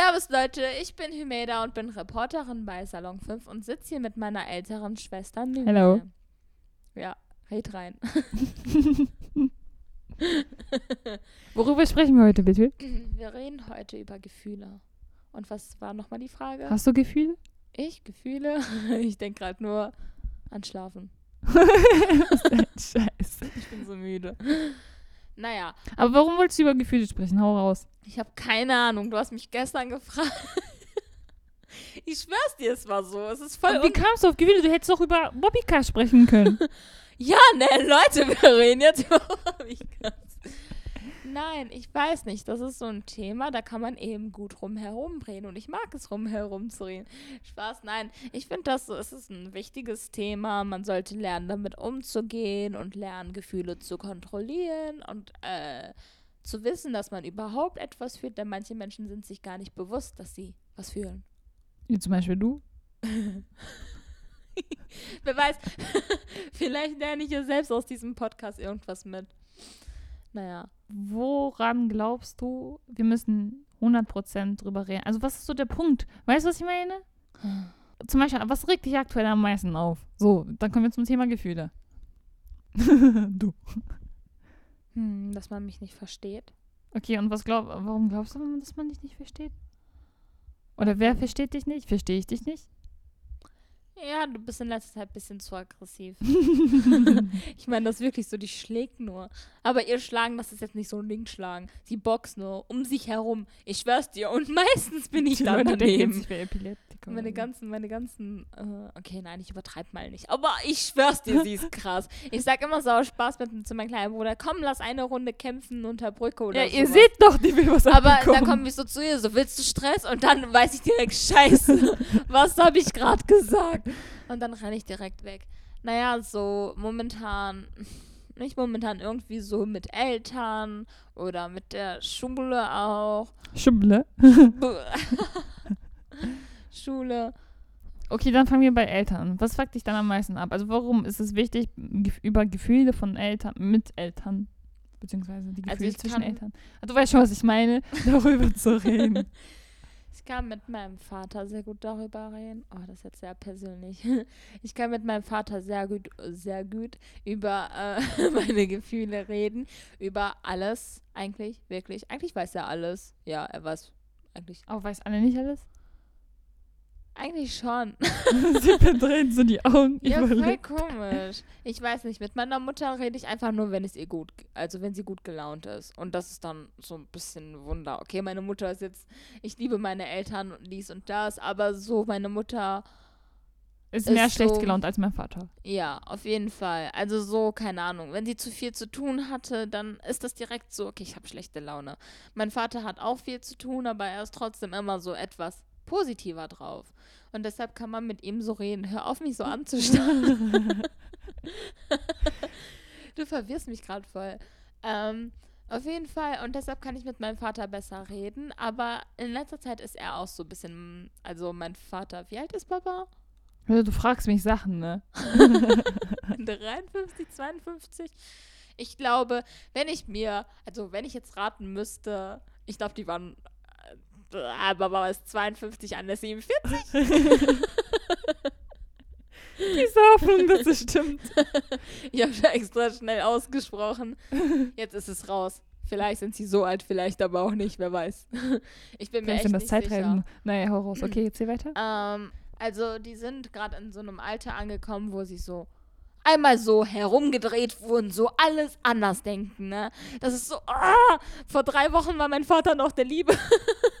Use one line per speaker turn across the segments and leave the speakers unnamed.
Servus Leute, ich bin Hümeda und bin Reporterin bei Salon 5 und sitze hier mit meiner älteren Schwester Nüne.
Hello.
Ja, red rein.
Worüber sprechen wir heute bitte?
Wir reden heute über Gefühle. Und was war nochmal die Frage?
Hast du Gefühle?
Ich? Gefühle? Ich denke gerade nur an Schlafen.
Scheiße.
Ich bin so müde. Naja,
Aber warum wolltest du über Gefühle sprechen? Hau raus.
ich habe keine Ahnung. Du hast mich gestern gefragt. Ich schwör's dir, es war so. Es ist voll
Und wie kamst du auf Gefühle? Du hättest doch über Bobbycar sprechen können.
Ja, ne, Leute, wir reden jetzt über Bobbycars. Nein, ich weiß nicht. Das ist so ein Thema, da kann man eben gut rumherum reden. Und ich mag es, rumherum zu reden. Spaß, nein. Ich finde das so, es ist ein wichtiges Thema. Man sollte lernen, damit umzugehen und lernen, Gefühle zu kontrollieren und äh, zu wissen, dass man überhaupt etwas fühlt. Denn manche Menschen sind sich gar nicht bewusst, dass sie was fühlen.
Wie zum Beispiel du.
Wer weiß, vielleicht lerne ich ja selbst aus diesem Podcast irgendwas mit. Naja.
Woran glaubst du, wir müssen 100% drüber reden? Also was ist so der Punkt? Weißt du, was ich meine? Zum Beispiel, was regt dich aktuell am meisten auf? So, dann kommen wir zum Thema Gefühle. du.
Hm, dass man mich nicht versteht.
Okay, und was glaub, warum glaubst du, dass man dich nicht versteht? Oder wer versteht dich nicht? Verstehe ich dich nicht?
Ja, du bist in letzter Zeit ein bisschen zu aggressiv. ich meine, das ist wirklich so, die schlägt nur. Aber ihr Schlagen, das ist jetzt nicht so ein Linkschlagen. Sie boxt nur um sich herum. Ich schwör's dir. Und meistens bin ich
Die
dann
Leute denken
daneben.
jetzt, ich Epileptiker.
Meine ganzen, meine ganzen, äh, okay, nein, ich übertreibe mal nicht. Aber ich schwör's dir, sie ist krass. Ich sag immer so Spaß mit, zu meinem kleinen Bruder, komm, lass eine Runde kämpfen unter Brücke oder
Ja, ihr
sowas.
seht doch, die will was
Aber dann komme ich so zu ihr, so willst du Stress? Und dann weiß ich direkt, scheiße, was habe ich gerade gesagt? Und dann renne ich direkt weg. Naja, so momentan, nicht momentan, irgendwie so mit Eltern oder mit der Schule auch.
Schubble.
Schule.
Okay, dann fangen wir bei Eltern. an. Was fuckt dich dann am meisten ab? Also warum ist es wichtig, über Gefühle von Eltern, mit Eltern, beziehungsweise die
Also
Gefühle
ich
zwischen Eltern. Ah, Du weißt schon, was ich meine, darüber zu reden.
Ich kann mit meinem Vater sehr gut darüber reden. Oh, das ist jetzt sehr persönlich. Ich kann mit meinem Vater sehr gut, sehr gut über äh, meine Gefühle reden. Über alles. Eigentlich, wirklich. Eigentlich weiß er alles. Ja, er weiß eigentlich.
Aber weiß Anne nicht alles?
Eigentlich schon.
Sie verdreht so die Augen.
Ja, voll
überlegt.
komisch. Ich weiß nicht, mit meiner Mutter rede ich einfach nur, wenn es ihr gut, also wenn sie gut gelaunt ist. Und das ist dann so ein bisschen ein Wunder. Okay, meine Mutter ist jetzt, ich liebe meine Eltern und dies und das, aber so meine Mutter,
Ist
ist
mehr schlecht
so-
gelaunt als mein Vater.
ja, auf jeden Fall. Also so, keine Ahnung. Wenn sie zu viel zu tun hatte, dann ist das direkt so, okay, ich habe schlechte Laune. Mein Vater hat auch viel zu tun, aber er ist trotzdem immer so etwas positiver drauf. Und deshalb kann man mit ihm so reden. Hör auf, mich so anzustarren. du verwirrst mich gerade voll. Ähm, auf jeden Fall. Und deshalb kann ich mit meinem Vater besser reden. Aber in letzter Zeit ist er auch so ein bisschen, also mein Vater, wie alt ist Papa?
Du fragst mich Sachen, ne?
53, 52. Ich glaube, wenn ich mir, also wenn ich jetzt raten müsste, ich glaube, die waren, Baba ist 52, Anne ist 47.
Diese Hoffnung, dass es stimmt.
Ich habe ja extra schnell ausgesprochen. Jetzt ist es raus. Vielleicht sind sie so alt, vielleicht aber auch nicht, wer weiß. Ich bin mir
Vielleicht
echt nicht
Zeitreisen.
sicher.
Naja, hau raus. Okay, erzähl weiter.
Ähm, also die sind gerade in so einem Alter angekommen, wo sie so einmal so herumgedreht wurden, so alles anders denken, ne? Das ist so, ah, vor drei Wochen war mein Vater noch der Liebe.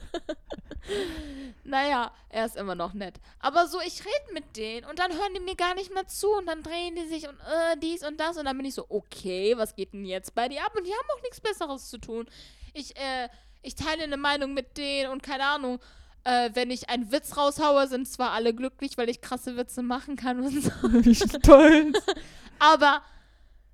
naja, er ist immer noch nett. Aber so, ich rede mit denen und dann hören die mir gar nicht mehr zu und dann drehen die sich und äh, dies und das und dann bin ich so, okay, was geht denn jetzt bei dir ab? Und die haben auch nichts Besseres zu tun. Ich, äh, ich teile eine Meinung mit denen und keine Ahnung, äh, wenn ich einen Witz raushaue, sind zwar alle glücklich, weil ich krasse Witze machen kann und so.
Wie stolz.
Aber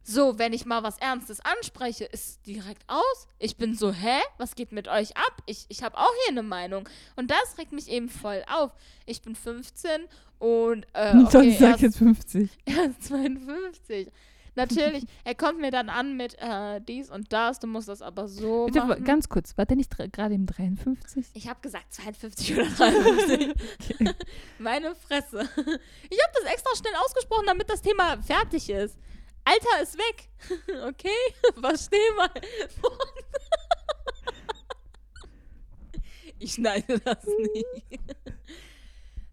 so, wenn ich mal was Ernstes anspreche, ist direkt aus. Ich bin so, hä? Was geht mit euch ab? Ich, ich habe auch hier eine Meinung. Und das regt mich eben voll auf. Ich bin 15 und äh, okay,
ich sag
erst,
jetzt 50.
erst 52. Natürlich, er kommt mir dann an mit äh, dies und das, du musst das aber so
Bitte,
machen.
ganz kurz, war der nicht gerade im 53?
Ich habe gesagt 52 oder 53. Meine Fresse. Ich habe das extra schnell ausgesprochen, damit das Thema fertig ist. Alter ist weg. Okay? Versteh mal. Ich schneide das nicht.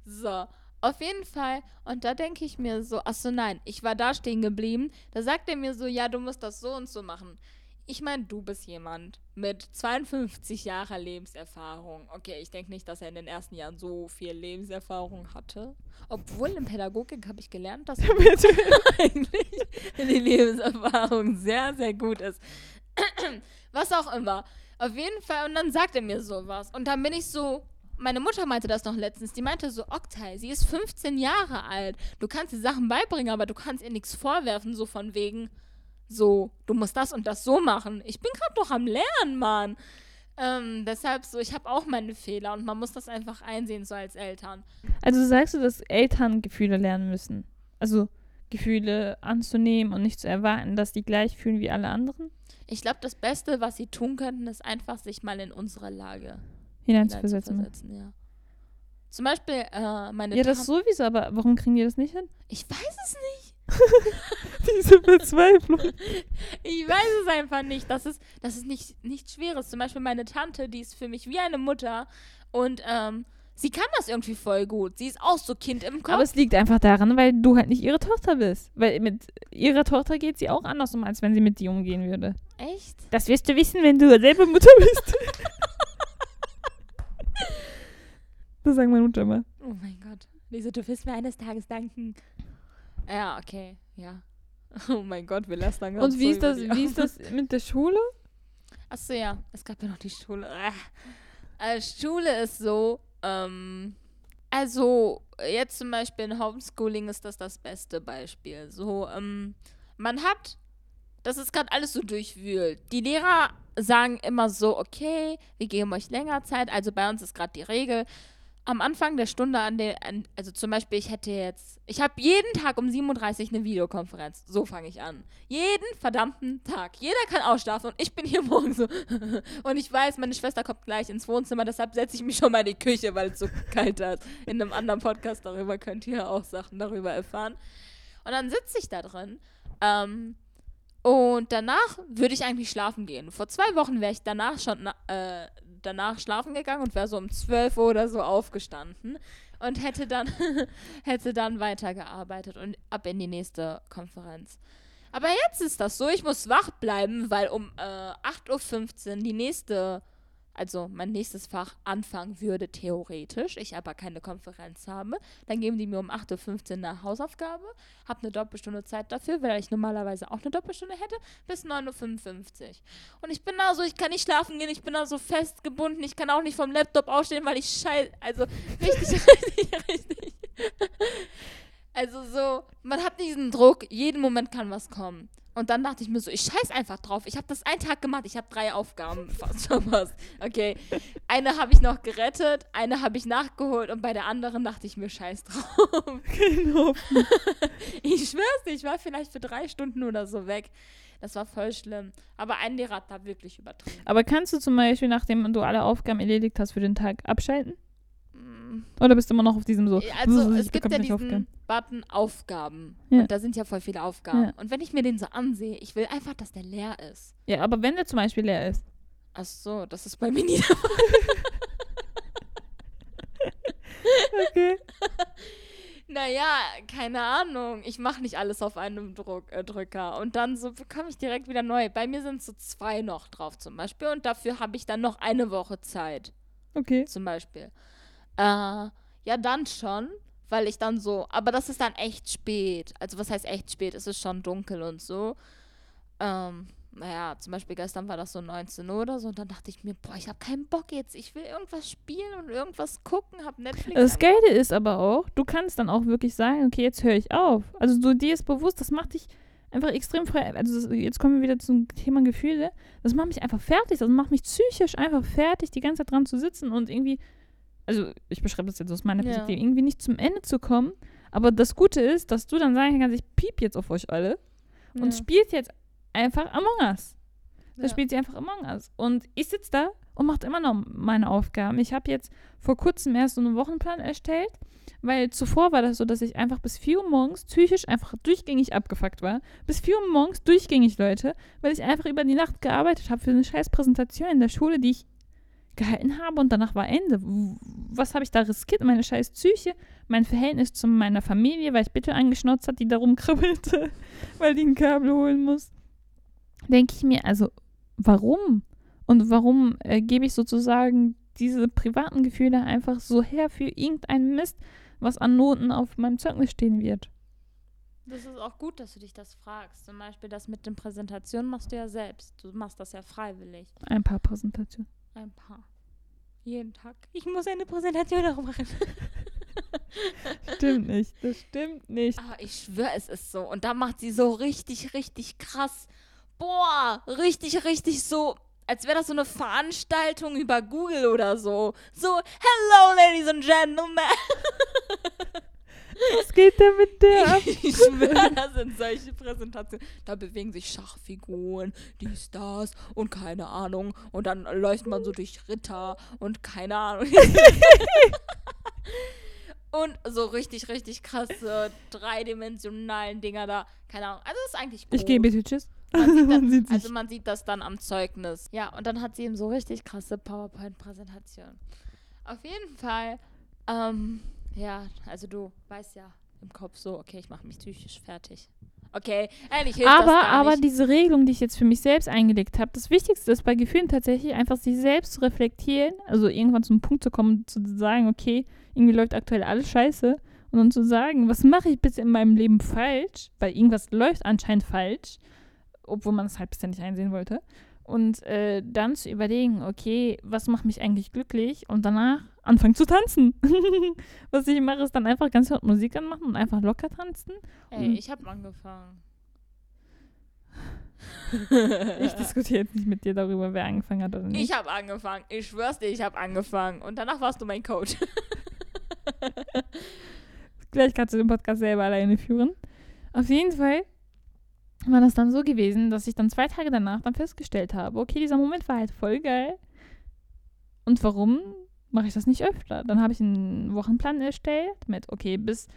So, auf jeden Fall. Und da denke ich mir so, ach so, nein, ich war da stehen geblieben. Da sagt er mir so, ja, du musst das so und so machen. Ich meine, du bist jemand mit 52 Jahren Lebenserfahrung. Okay, ich denke nicht, dass er in den ersten Jahren so viel Lebenserfahrung hatte. Obwohl in Pädagogik habe ich gelernt, dass eigentlich die Lebenserfahrung sehr, sehr gut ist. Was auch immer. Auf jeden Fall, und dann sagt er mir sowas. Und dann bin ich so, meine Mutter meinte das noch letztens. Die meinte so, Oktay, sie ist 15 Jahre alt. Du kannst ihr Sachen beibringen, aber du kannst ihr nichts vorwerfen, so von wegen, so, du musst das und das so machen. Ich bin gerade doch am Lernen, Mann. Ähm, deshalb so, ich habe auch meine Fehler und man muss das einfach einsehen, so als Eltern.
Also sagst du, dass Eltern Gefühle lernen müssen? Also Gefühle anzunehmen und nicht zu erwarten, dass die gleich fühlen wie alle anderen?
Ich glaube, das Beste, was sie tun könnten, ist einfach sich mal in unsere Lage
Hineinzuversetzen.
hineinzuversetzen. Ja. Zum Beispiel äh, meine
Ja, das sowieso, aber warum kriegen die das nicht hin?
Ich weiß es nicht.
Diese Verzweiflung.
Ich weiß es einfach nicht. Das ist, das ist nicht, nichts Schweres. Zum Beispiel meine Tante, die ist für mich wie eine Mutter. Und ähm, sie kann das irgendwie voll gut. Sie ist auch so Kind im Kopf.
Aber es liegt einfach daran, weil du halt nicht ihre Tochter bist. Weil mit ihrer Tochter geht sie auch anders um, als wenn sie mit dir umgehen würde.
Echt?
Das wirst du wissen, wenn du selber Mutter bist. das sagt meine Mutter mal.
Oh mein Gott. Lisa, du wirst mir eines Tages danken. Ja, okay. Ja. Oh mein Gott, wir lästern ganz
Und wie
so
ist, das, wie ist das mit der Schule?
Achso, ja. Es gab ja noch die Schule. Äh, Schule ist so, ähm, also jetzt zum Beispiel in Homeschooling ist das das beste Beispiel. So, ähm, man hat, das ist gerade alles so durchwühlt. Die Lehrer sagen immer so, okay, wir geben euch länger Zeit. Also bei uns ist gerade die Regel. Am Anfang der Stunde an der, an, also zum Beispiel, ich hätte jetzt, ich habe jeden Tag um 37 eine Videokonferenz. So fange ich an. Jeden verdammten Tag. Jeder kann ausschlafen und ich bin hier morgen so. und ich weiß, meine Schwester kommt gleich ins Wohnzimmer, deshalb setze ich mich schon mal in die Küche, weil es so kalt ist. In einem anderen Podcast darüber könnt ihr auch Sachen darüber erfahren. Und dann sitze ich da drin. Ähm, und danach würde ich eigentlich schlafen gehen. Vor zwei Wochen wäre ich danach schon äh, danach schlafen gegangen und wäre so um 12 Uhr oder so aufgestanden und hätte dann, hätte dann weitergearbeitet und ab in die nächste Konferenz. Aber jetzt ist das so, ich muss wach bleiben, weil um äh, 8.15 Uhr die nächste, also mein nächstes Fach anfangen würde, theoretisch, ich aber keine Konferenz habe. Dann geben die mir um 8.15 Uhr eine Hausaufgabe, habe eine Doppelstunde Zeit dafür, weil ich normalerweise auch eine Doppelstunde hätte, bis 9.55 Uhr. Und ich bin da so, ich kann nicht schlafen gehen, ich bin da so festgebunden, ich kann auch nicht vom Laptop aufstehen, weil ich scheiße, also richtig, richtig, richtig. Also so, man hat diesen Druck, jeden Moment kann was kommen. Und dann dachte ich mir so, ich scheiß einfach drauf. Ich habe das einen Tag gemacht, ich habe drei Aufgaben fast verpasst. Okay, eine habe ich noch gerettet, eine habe ich nachgeholt und bei der anderen dachte ich mir, scheiß drauf.
Genau.
Ich schwör's dir, ich war vielleicht für drei Stunden oder so weg. Das war voll schlimm. Aber ein Lehrer hat da wirklich übertrieben.
Aber kannst du zum Beispiel, nachdem du alle Aufgaben erledigt hast für den Tag, abschalten? Oder bist du immer noch auf diesem so?
Also
ich
es gibt ja diesen
Aufgaben?
Button Aufgaben.
Ja.
Und da sind ja voll viele Aufgaben.
Ja.
Und wenn ich mir den so ansehe, ich will einfach, dass der leer ist.
Ja, aber wenn der zum Beispiel leer ist.
Ach so, das ist bei mir nie der Fall.
Okay.
Naja, keine Ahnung. Ich mache nicht alles auf einem Druck, äh, Drücker. Und dann so bekomme ich direkt wieder neu. Bei mir sind so zwei noch drauf zum Beispiel. Und dafür habe ich dann noch eine Woche Zeit.
Okay.
zum Beispiel. Äh, ja, dann schon, weil ich dann so, aber das ist dann echt spät. Also was heißt echt spät? Es ist schon dunkel und so. Ähm, naja, zum Beispiel gestern war das so 19 Uhr oder so und dann dachte ich mir, boah, ich habe keinen Bock jetzt. Ich will irgendwas spielen und irgendwas gucken, hab Netflix.
Das Geile ist aber auch, du kannst dann auch wirklich sagen, okay, jetzt höre ich auf. Also so dir ist bewusst, das macht dich einfach extrem frei. Also das, jetzt kommen wir wieder zum Thema Gefühle. Das macht mich einfach fertig. Das macht mich psychisch einfach fertig, die ganze Zeit dran zu sitzen und irgendwie, also ich beschreibe das jetzt aus meiner
Ja.
Perspektive, irgendwie nicht zum Ende zu kommen. Aber das Gute ist, dass du dann sagen kannst, ich piep jetzt auf euch alle. und
Ja.
spielt jetzt einfach Among Us. Da
Ja.
spielt sie einfach Among Us. Und ich sitze da und mache immer noch meine Aufgaben. Ich habe jetzt vor kurzem erst so einen Wochenplan erstellt, weil zuvor war das so, dass ich einfach bis 4 Uhr morgens psychisch einfach durchgängig abgefuckt war. Bis 4 Uhr morgens durchgängig, Leute, weil ich einfach über die Nacht gearbeitet habe für eine scheiß Präsentation in der Schule, die ich gehalten habe und danach war Ende. Was habe ich da riskiert? Meine scheiß Psyche, mein Verhältnis zu meiner Familie, weil ich bitte angeschnauzt hat, die da rumkribbelte, weil die ein Kabel holen muss. Denke ich mir, also warum? Und warum äh, gebe ich sozusagen diese privaten Gefühle einfach so her für irgendeinen Mist, was an Noten auf meinem Zeugnis stehen wird?
Das ist auch gut, dass du dich das fragst. Zum Beispiel das mit den Präsentationen machst du ja selbst. Du machst das ja freiwillig.
Ein paar Präsentationen.
Ein paar. Jeden Tag. Ich muss eine Präsentation auch machen.
Stimmt nicht, das stimmt nicht.
Aber ich schwöre, es ist so. Und da macht sie so richtig, richtig krass. Boah, richtig, richtig so. Als wäre das so eine Veranstaltung über Google oder so. So, hello, ladies and gentlemen.
Was geht denn mit der ab?
Ich schwöre, das sind solche Präsentationen. Da bewegen sich Schachfiguren, dies, das und keine Ahnung. Und dann läuft man so durch Ritter und keine Ahnung. und so richtig, richtig krasse dreidimensionalen Dinger da. Keine Ahnung. Also das ist eigentlich gut.
Ich gehe bitte, tschüss.
Man
Man
das,
sieht sich.
also man sieht das dann am Zeugnis. Ja, und dann hat sie eben so richtig krasse PowerPoint-Präsentationen. Auf jeden Fall, ähm, ja, also du weißt ja im Kopf so, okay, ich mache mich psychisch fertig. Okay, eigentlich hilft das
aber,
gar
aber
nicht.
diese Regelung, die ich jetzt für mich selbst eingelegt habe, das Wichtigste ist bei Gefühlen tatsächlich einfach sich selbst zu reflektieren, also irgendwann zum Punkt zu kommen, zu sagen, okay, irgendwie läuft aktuell alles scheiße und dann zu sagen, was mache ich bitte in meinem Leben falsch, weil irgendwas läuft anscheinend falsch, obwohl man es halt bisher nicht einsehen wollte. Und äh, dann zu überlegen, okay, was macht mich eigentlich glücklich und danach anfangen zu tanzen. was ich mache, ist dann einfach ganz laut Musik anmachen und einfach locker tanzen.
Ey, ich habe angefangen.
Ich diskutiere jetzt nicht mit dir darüber, wer angefangen hat oder nicht.
Ich habe angefangen. Ich schwör's dir, ich habe angefangen. Und danach warst du mein Coach.
Gleich kannst du den Podcast selber alleine führen. Auf jeden Fall war das dann so gewesen, dass ich dann zwei Tage danach dann festgestellt habe, okay, dieser Moment war halt voll geil. Und warum mache ich das nicht öfter? Dann habe ich einen Wochenplan erstellt mit, okay, bis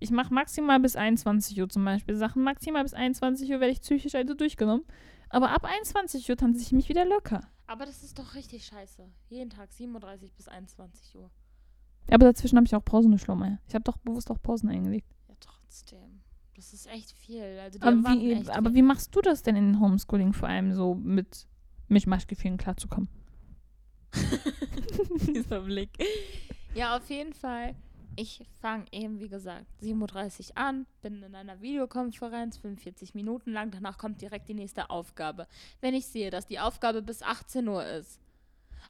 ich mache maximal bis 21 Uhr zum Beispiel Sachen. Maximal bis 21 Uhr werde ich psychisch also durchgenommen. Aber ab 21 Uhr tanze ich mich wieder locker.
Aber das ist doch richtig scheiße. Jeden Tag 37 bis 21 Uhr.
Aber dazwischen habe ich auch Pausen geschlommen. Ich habe doch bewusst auch Pausen eingelegt.
Ja, trotzdem. Das ist echt viel. Also
Aber wie, aber
viel.
wie machst du das denn in Homeschooling vor allem so mit Mischmaschgefühlen klarzukommen?
Dieser Blick. Ja, auf jeden Fall. Ich fange eben, wie gesagt, 7.30 Uhr an, bin in einer Videokonferenz, 45 Minuten lang. Danach kommt direkt die nächste Aufgabe. Wenn ich sehe, dass die Aufgabe bis 18 Uhr ist.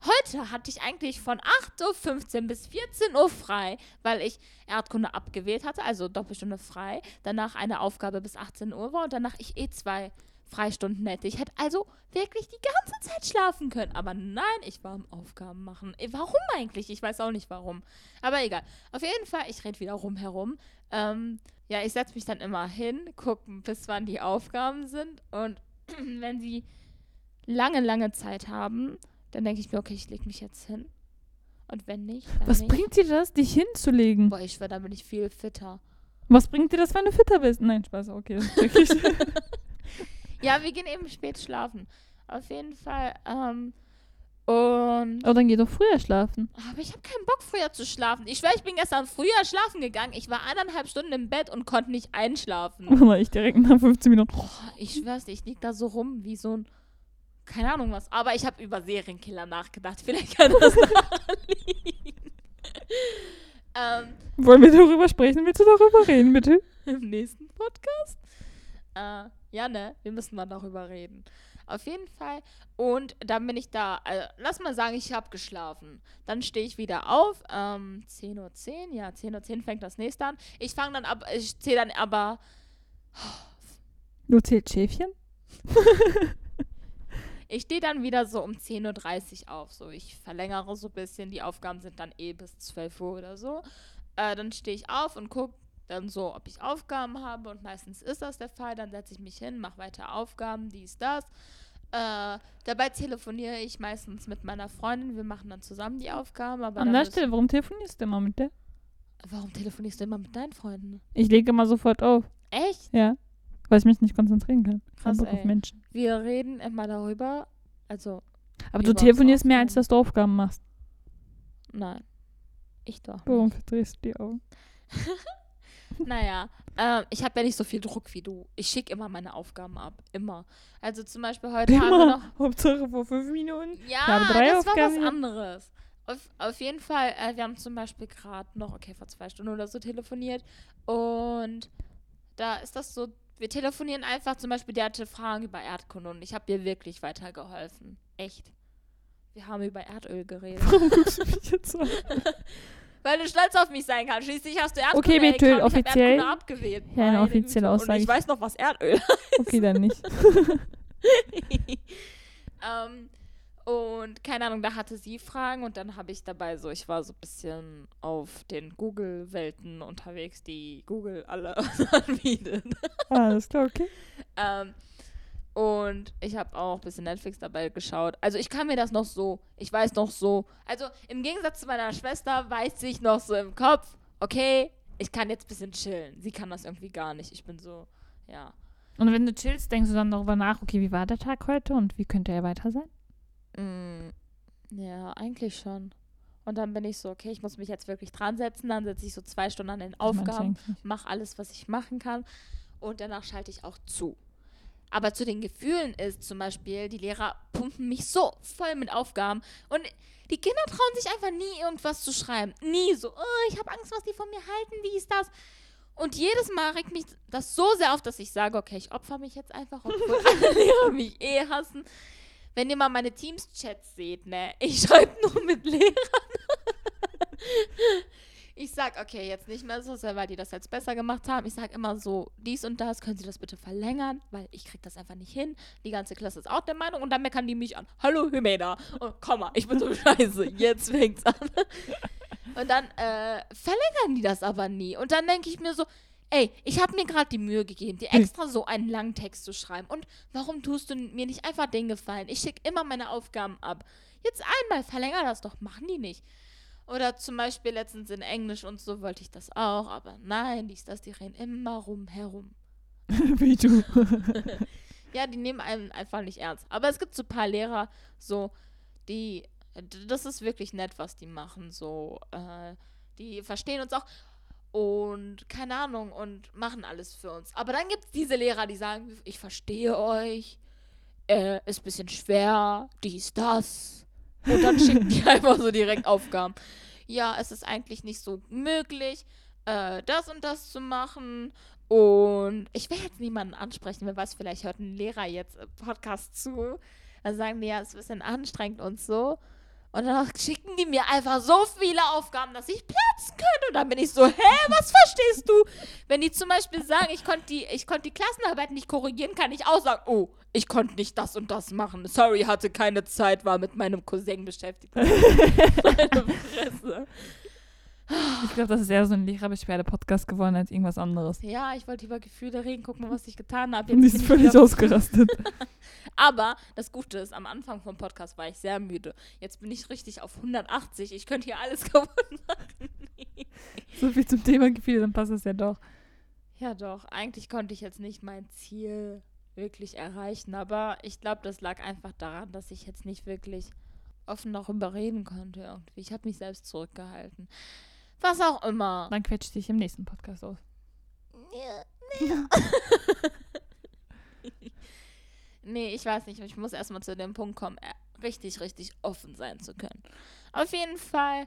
Heute hatte ich eigentlich von 8.15 Uhr bis 14 Uhr frei, weil ich Erdkunde abgewählt hatte, also Doppelstunde frei. Danach eine Aufgabe bis 18 Uhr war und danach ich eh zwei Freistunden hätte. Ich hätte also wirklich die ganze Zeit schlafen können. Aber nein, ich war am Aufgaben machen. Eh, Warum eigentlich? Ich weiß auch nicht warum. Aber egal. Auf jeden Fall, ich rede wieder rumherum. Ähm, ja, ich setze mich dann immer hin, gucken, bis wann die Aufgaben sind. Und wenn sie lange, lange Zeit haben, dann denke ich mir, okay, ich lege mich jetzt hin. Und wenn nicht, dann
Was
nicht.
bringt dir das, dich hinzulegen?
Boah, ich schwör, dann bin ich viel fitter.
Was bringt dir das, wenn du fitter bist? Nein, Spaß, okay. Das ist wirklich.
Ja, wir gehen eben spät schlafen. Auf jeden Fall. Ähm, und.
oh, dann geh doch früher schlafen.
Aber ich habe keinen Bock, früher zu schlafen. Ich schwör, ich bin gestern früher schlafen gegangen. Ich war eineinhalb Stunden im Bett und konnte nicht einschlafen.
Oder ich direkt nach 15 Minuten.
Boah, ich schwör's dir, ich lieg da so rum wie so ein. Keine Ahnung was. Aber ich habe über Serienkiller nachgedacht. Vielleicht kann das daran liegen. ähm,
Wollen wir darüber sprechen? Willst du darüber reden, bitte?
im nächsten Podcast. Äh, ja, ne? Wir müssen mal darüber reden. Auf jeden Fall. Und dann bin ich da. Äh, lass mal sagen, ich habe geschlafen. Dann stehe ich wieder auf. Ähm, 10.10 Uhr. Ja, 10.10 Uhr fängt das nächste an. Ich fange dann ab. Ich zähle dann aber.
Du zählst Schäfchen?
Ich stehe dann wieder so um 10.30 Uhr auf. So, ich verlängere so ein bisschen. Die Aufgaben sind dann eh bis 12 Uhr oder so. Äh, dann stehe ich auf und gucke dann so, ob ich Aufgaben habe und meistens ist das der Fall. Dann setze ich mich hin, mache weiter Aufgaben, dies, das. Äh, dabei telefoniere ich meistens mit meiner Freundin. Wir machen dann zusammen die Aufgaben. Aber
An der Stelle, warum telefonierst du immer mit der?
Warum telefonierst du immer mit deinen Freunden?
Ich lege immer sofort auf.
Echt?
Ja. Weil ich mich nicht konzentrieren kann.
Krass,
Bock auf. Menschen.
Wir reden immer darüber. Also,
Aber du telefonierst mehr, als dass du Aufgaben machst.
nein. Ich doch.
Warum verdrehst du die Augen?
Naja, ähm, ich habe ja nicht so viel Druck wie du. Ich schicke immer meine Aufgaben ab. Immer. Also zum Beispiel heute haben wir noch.
Hauptsache vor fünf Minuten.
Ja,
habe drei
das war
Aufgaben.
was anderes. Auf, auf jeden Fall, äh, wir haben zum Beispiel gerade noch, okay, vor zwei Stunden oder so telefoniert. Und da ist das so, wir telefonieren einfach, zum Beispiel, der hatte Fragen über Erdkunde und ich habe ihr wirklich weitergeholfen. Echt. Wir haben über Erdöl geredet.
Warum guckst du mich jetzt an?
Weil du stolz auf mich sein kannst. Schließlich hast du Erdkunde
Okay,
ich hab
offiziell-
Erdkunde abgewählt.
Ja, eine offizielle. Aussage.
Und ich weiß noch, was Erdöl
Okay, dann nicht.
ähm, und keine Ahnung, da hatte sie Fragen und dann habe ich dabei so, ich war so ein bisschen auf den Google-Welten unterwegs, die Google alle anbietet.
Ah, Alles klar, okay.
ähm, und ich habe auch ein bisschen Netflix dabei geschaut. Also ich kann mir das noch so, ich weiß noch so, also im Gegensatz zu meiner Schwester weiß ich noch so im Kopf, okay, ich kann jetzt ein bisschen chillen. Sie kann das irgendwie gar nicht. Ich bin so, ja.
Und wenn du chillst, denkst du dann darüber nach, okay, wie war der Tag heute und wie könnte er weiter sein?
Mm, ja, eigentlich schon. Und dann bin ich so, okay, ich muss mich jetzt wirklich dran setzen. Dann setze ich so zwei Stunden an den Aufgaben, mache alles, was ich machen kann. Und danach schalte ich auch zu. Aber zu den Gefühlen ist zum Beispiel, die Lehrer pumpen mich so voll mit Aufgaben. Und die Kinder trauen sich einfach nie, irgendwas zu schreiben. Nie so, oh, ich habe Angst, was die von mir halten, wie ist das? Und jedes Mal regt mich das so sehr auf, dass ich sage, okay, ich opfer mich jetzt einfach, obwohl alle Lehrer mich eh hassen. Wenn ihr mal meine Teams-Chats seht, ne, ich schreibe nur mit Lehrern. Ich sag, okay, jetzt nicht mehr so sehr, weil die das jetzt besser gemacht haben. Ich sag immer so, dies und das, können Sie das bitte verlängern, weil ich krieg das einfach nicht hin. Die ganze Klasse ist auch der Meinung und dann meckern die mich an. Hallo Hymena. Und komm mal, ich bin so scheiße. Jetzt fängt's an. Und dann äh, verlängern die das aber nie. Und dann denke ich mir so, ey, ich habe mir gerade die Mühe gegeben, dir extra so einen langen Text zu schreiben. Und warum tust du mir nicht einfach den Gefallen? Ich schicke immer meine Aufgaben ab. Jetzt einmal, verlänger das doch, machen die nicht. Oder zum Beispiel letztens in Englisch und so wollte ich das auch, aber nein, dies, das, die reden immer rum, herum.
wie du.
Ja, die nehmen einen einfach nicht ernst. Aber es gibt so ein paar Lehrer, so, die, das ist wirklich nett, was die machen, so, äh, die verstehen uns auch und keine Ahnung und machen alles für uns. Aber dann gibt es diese Lehrer, die sagen, ich verstehe euch, äh, ist ein bisschen schwer, dies, das. Und dann schicken die einfach so direkt Aufgaben. Ja, es ist eigentlich nicht so möglich, äh, das und das zu machen. Und ich will jetzt niemanden ansprechen, wer weiß, vielleicht hört ein Lehrer jetzt im Podcast zu. Dann sagen die, ja, es ist ein bisschen anstrengend und so. Und dann schicken die mir einfach so viele Aufgaben, dass ich platzen könnte. Und dann bin ich so, hä, was verstehst du? Wenn die zum Beispiel sagen, ich konnte die, ich konnte die Klassenarbeit nicht korrigieren, kann ich auch sagen, oh, ich konnte nicht das und das machen. Sorry, hatte keine Zeit, war mit meinem Cousin beschäftigt. Meine Fresse.
Ich glaube, das ist eher so ein Lehrerbeschwerde-Podcast geworden als irgendwas anderes.
Ja, ich wollte über Gefühle reden, guck mal, was ich getan habe.
Und die ist völlig ausgerastet.
Aber das Gute ist, am Anfang vom Podcast war ich sehr müde. Jetzt bin ich richtig auf 180. Ich könnte hier alles kaputt machen.
so viel zum Thema Gefühle, dann passt es ja doch.
ja, doch. Eigentlich konnte ich jetzt nicht mein Ziel wirklich erreichen. Aber ich glaube, das lag einfach daran, dass ich jetzt nicht wirklich offen darüber reden konnte irgendwie. Ich habe mich selbst zurückgehalten. Was auch immer.
Dann quetscht dich im nächsten Podcast aus.
Nee, ich weiß nicht. Ich muss erstmal zu dem Punkt kommen, äh, richtig, richtig offen sein zu können. Auf jeden Fall,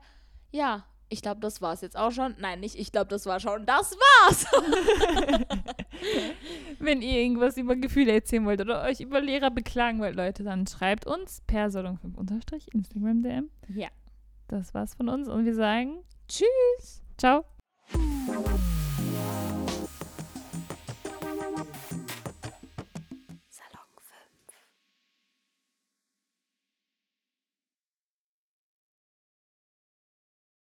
ja, ich glaube, das war's jetzt auch schon. Nein, nicht ich glaube, das war schon. Das war's!
Wenn ihr irgendwas über Gefühle erzählen wollt oder euch über Lehrer beklagen wollt, Leute, dann schreibt uns per Solong5 Instagram DM.
Ja.
Das war's von uns und wir sagen
Tschüss.
Ciao.